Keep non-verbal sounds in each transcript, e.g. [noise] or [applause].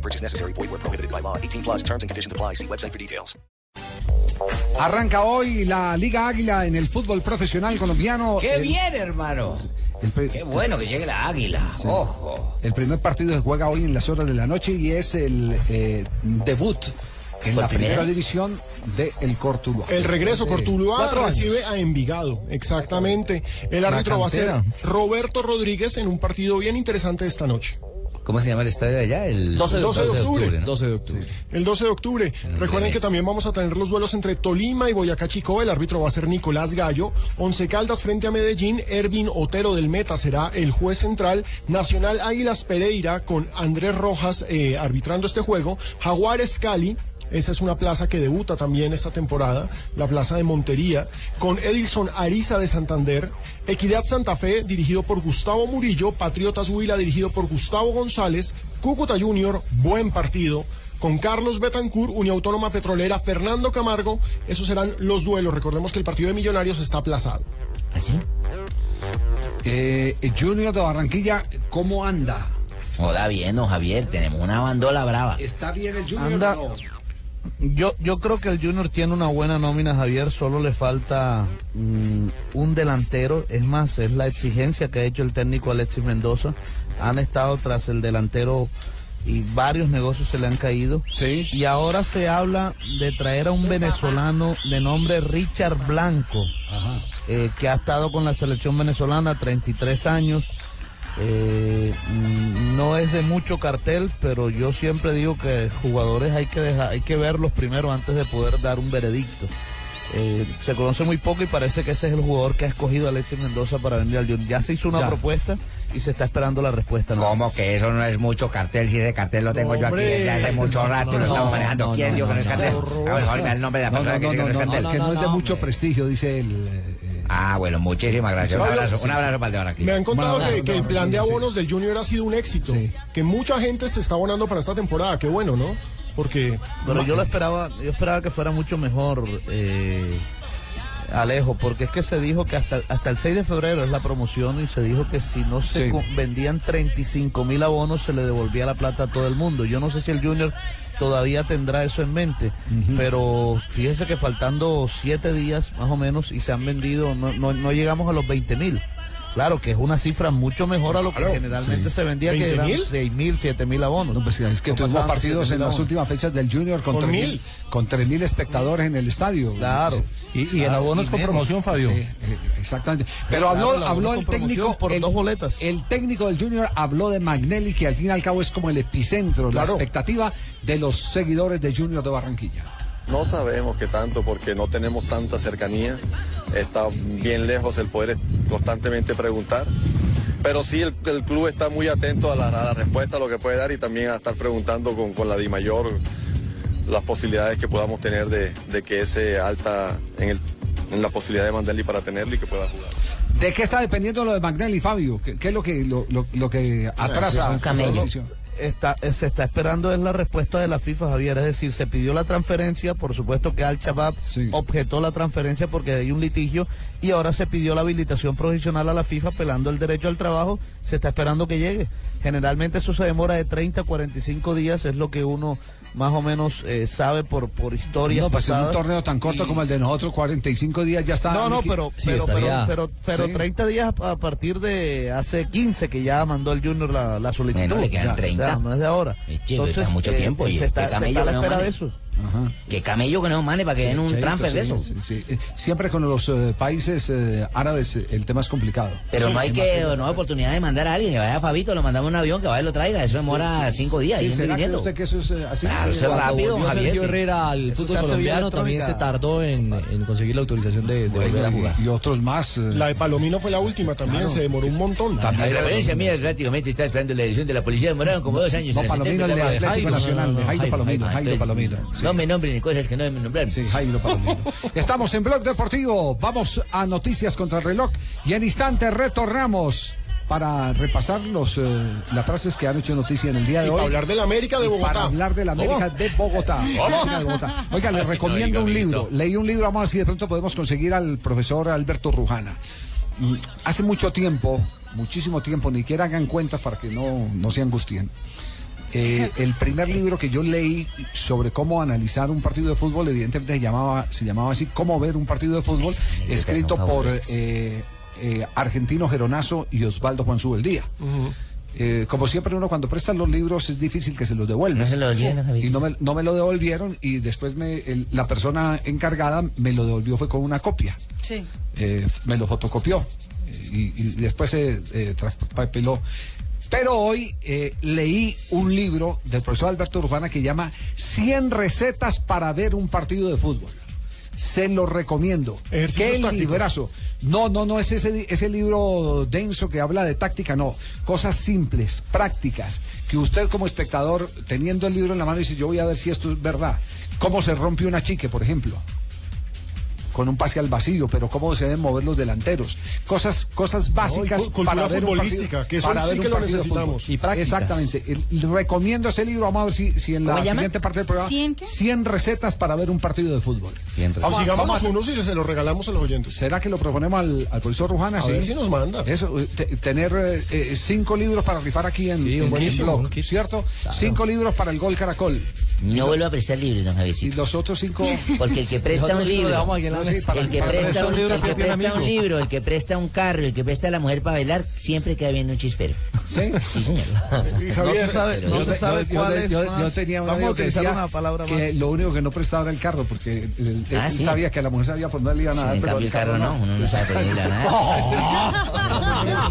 No purchase necessary. Void where prohibited by law. 18 plus terms and conditions apply. See website for details. Arranca hoy la Liga Águila en el fútbol profesional colombiano. ¡Qué El- bien, hermano! el ¡Qué bueno que llegue la águila! ¡Ojo! El primer partido se juega hoy en las horas de la noche y es el eh, debut en ¿Por la primera vez? división de el Cortuluá. El regreso, de Cortuluá recibe a Envigado, exactamente. El árbitro va a ser. Roberto Rodríguez en un partido bien interesante esta noche. ¿Cómo se llama el estadio de allá? El 12 de octubre. ¿no? 12 de octubre. El 12 de octubre. Recuerden que también vamos a tener los duelos entre Tolima y Boyacá Chico. El árbitro va a ser Nicolás Gallo. Once Caldas frente a Medellín. Ervin Otero del Meta será el juez central. Nacional Águilas Pereira con Andrés Rojas eh, arbitrando este juego. Jaguares Cali. Esa es una plaza que debuta también esta temporada, la plaza de Montería, con Edilson Ariza de Santander, Equidad Santa Fe, dirigido por Gustavo Murillo, Patriotas Huila, dirigido por Gustavo González, Cúcuta Junior, buen partido, con Carlos Betancourt, Uniautónoma Petrolera, Fernando Camargo, esos serán los duelos. Recordemos que el partido de Millonarios está aplazado. ¿Así? Eh, Junior de Barranquilla, ¿cómo anda? Joda bien, no, Javier. Tenemos una bandola brava. ¿Está bien el Junior? Anda. o no? Yo, yo creo que el Junior tiene una buena nómina, Javier. Solo le falta mm, un delantero. Es más, es la exigencia que ha hecho el técnico Alexis Mendoza. Han estado tras el delantero y varios negocios se le han caído. Sí. Y ahora se habla de traer a un venezolano de nombre Richard Blanco, eh, que ha estado con la selección venezolana 33 años. Eh, mm, no es de mucho cartel, pero yo siempre digo que jugadores hay que dejar, hay que verlos primero antes de poder dar un veredicto. Eh, se conoce muy poco y parece que ese es el jugador que ha escogido Alexis Mendoza para venir al Junior. Ya se hizo una Ya. propuesta y se está esperando la respuesta. nada ¿Cómo que eso no es mucho cartel? Si ese cartel lo tengo yo aquí desde hace mucho rato y lo estamos manejando. ¿Quién dijo que no es cartel? no, A ver, el nombre de la No, persona no, que no, dice que no es no, cartel. no, que no es de mucho prestigio, dice el... Ah, bueno, muchísimas gracias. Un abrazo, un abrazo para el de Barranquilla. Me han contado Bueno, que, no, que no, el plan de abonos del Junior ha sido un éxito, Sí. que mucha gente se está abonando para esta temporada. Qué bueno, ¿no? Porque Pero yo lo esperaba, yo esperaba que fuera mucho mejor, eh, Alejo, porque es que se dijo que hasta, hasta el 6 de febrero es la promoción y se dijo que si no se Sí. vendían 35 mil abonos se le devolvía la plata a todo el mundo. Yo no sé si el Junior todavía tendrá eso en mente, pero fíjese que faltando siete días más o menos y se han vendido, no, no, no llegamos a los 20 mil. Claro que es una cifra mucho mejor a lo que Claro, generalmente sí. se vendía, que ¿20 eran mil? 6 mil, 7 mil abonos. No, pues es que tuvimos de partidos 7.000 en las últimas fechas del Junior con Con 3.000 mil. con 3.000 espectadores en el estadio. Claro. Y, y el abono es con promoción, Fabio. Sí, eh, exactamente. Pero Claro, habló, la el técnico. por el, dos boletas. El técnico del Junior habló de Magnelli, que al fin y al cabo es como el epicentro, la Claro. expectativa de los seguidores de Junior de Barranquilla. No sabemos qué tanto porque no tenemos tanta cercanía. Está bien lejos el poder constantemente preguntar. Pero sí el, el club está muy atento a la, a la respuesta, a lo que puede dar y también a estar preguntando con, con la DIMAYOR las posibilidades que podamos tener de, de que ese alta en, el- en la posibilidad de Mandelli para tenerlo y que pueda jugar. ¿De qué está dependiendo lo de Magnelli, Fabio? ¿Qué, qué es lo que, lo, lo- lo que atrasa un esa camello. Está, eh, se está esperando es la respuesta de la FIFA, Javier. Es decir, se pidió la transferencia, por supuesto que Al Shabab Sí. objetó la transferencia porque hay un litigio y ahora se pidió la habilitación provisional a la FIFA apelando el derecho al trabajo. Se está esperando que llegue. Generalmente eso se demora de 30 a 45 días, es lo que uno más o menos eh, sabe por, por historias No, pues en un torneo tan corto Y- como el de nosotros, 45 días ya está. no, no, pero, Sí, pero, estaría- pero, pero Sí. 30 días a partir de hace 15 que ya mandó el Junior la, la solicitud. Bueno, le quedan Ya, 30. ya, no es de ahora. Eh, está mucho tiempo, y se está, se está a la espera de eso. Ajá. Que camello que no mane para que den un transfer de sí, eso. sí, sí. Eh, Siempre con los eh, países eh, árabes eh, el tema es complicado. Pero no hay que, no hay oportunidad de mandar a alguien que vaya a Fabito, lo mandamos en un avión, que vaya y lo traiga. Eso demora cinco días. Sí, y ¿será que viniendo. usted que eso es eh, así? Claro, Sí, eso es rápido. Sergio Herrera al fútbol colombiano también se tardó en, en conseguir la autorización de, de volver a Bueno, jugar. y, y otros más. eh, la de Palomino fue la última también, Claro. se demoró un montón. La referencia mía prácticamente está esperando la edición de la policía. Demoraron como dos años. No, Palomino, el de Nacional, Jairo Palomino, Jairo Palomino. No me nombren en cosas que no deben nombrar. Sí, Jairo Palomino. [laughs] Estamos en Blog Deportivo. Vamos a noticias contra el reloj y en instante retornamos para repasar los, eh, las frases que han hecho noticia en el día de Y hoy. para hablar de la América de Bogotá. Para hablar de la América ¿Cómo? de Bogotá. De Bogotá. Oiga, le [laughs] recomiendo un libro. Leí un libro, vamos a ver si de pronto podemos conseguir al profesor Alberto Rujana. Hace mucho tiempo, muchísimo tiempo, ni siquiera hagan cuentas para que no, no se angustien. Eh, el primer libro que yo leí sobre cómo analizar un partido de fútbol, evidentemente se llamaba, se llamaba así, Cómo ver un partido de fútbol, escrito por eh, eh, Argentino Geronazo y Osvaldo Juan Subeldía. Eh, como siempre uno cuando presta los libros es difícil que se los devuelvan. No se lo devolvieron, Y no me, no me lo devolvieron y después me, el- la persona encargada me lo devolvió fue con una copia. Sí. Eh, me lo fotocopió y, y después se eh, traspapeló. Pero hoy eh, leí un libro del profesor Alberto Urbana que llama 100 recetas para ver un partido de fútbol. Se lo recomiendo. Qué librazo. No, no, no es ese, ese libro denso que habla de táctica, no. Cosas simples, prácticas, que usted como espectador, teniendo el libro en la mano, dice, yo voy a ver si esto es verdad. ¿Cómo se rompe una chique, por ejemplo? Con un pase al vacío, pero cómo se deben mover los delanteros. Cosas, cosas básicas para ver un partido, que eso para sí ver un que lo necesitamos. Y. Exactamente. El- el- recomiendo ese libro. Vamos a ver si, si en la siguiente parte del programa. ¿Cien qué? 100 recetas para ver un partido de fútbol. Siempre. Vamos, sigamos vamos a- unos y se los regalamos a los oyentes. ¿Será que lo proponemos al, al profesor Rujana? A ver si nos manda. Eso, eh, te- tener eh, eh, cinco libros para rifar aquí en, Sí, en- blog. ¿cierto? Cinco libros para el gol Caracol. No vuelvo a prestar libros, don Y Javiercito. los otros cinco... Porque el que presta un libro, No, sí, el que presta un, el que presta un libro, el que presta un carro, el que presta la mujer para bailar, siempre queda viendo un chispero. ¿Sí? Sí, señor. Y No Javier, se sabe, no se sabe yo- cuál yo- es yo- más. yo tenía un Vamos a amigo que utilizar decía una palabra que más. lo único que no prestaba era el carro, porque él, él- Ah, él sí. sabía que a la mujer sabía por dónde le iban a dar, en pero cambio el carro no, uno no sabe por dónde le van a dar.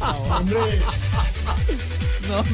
[laughs] [laughs] hombre. No.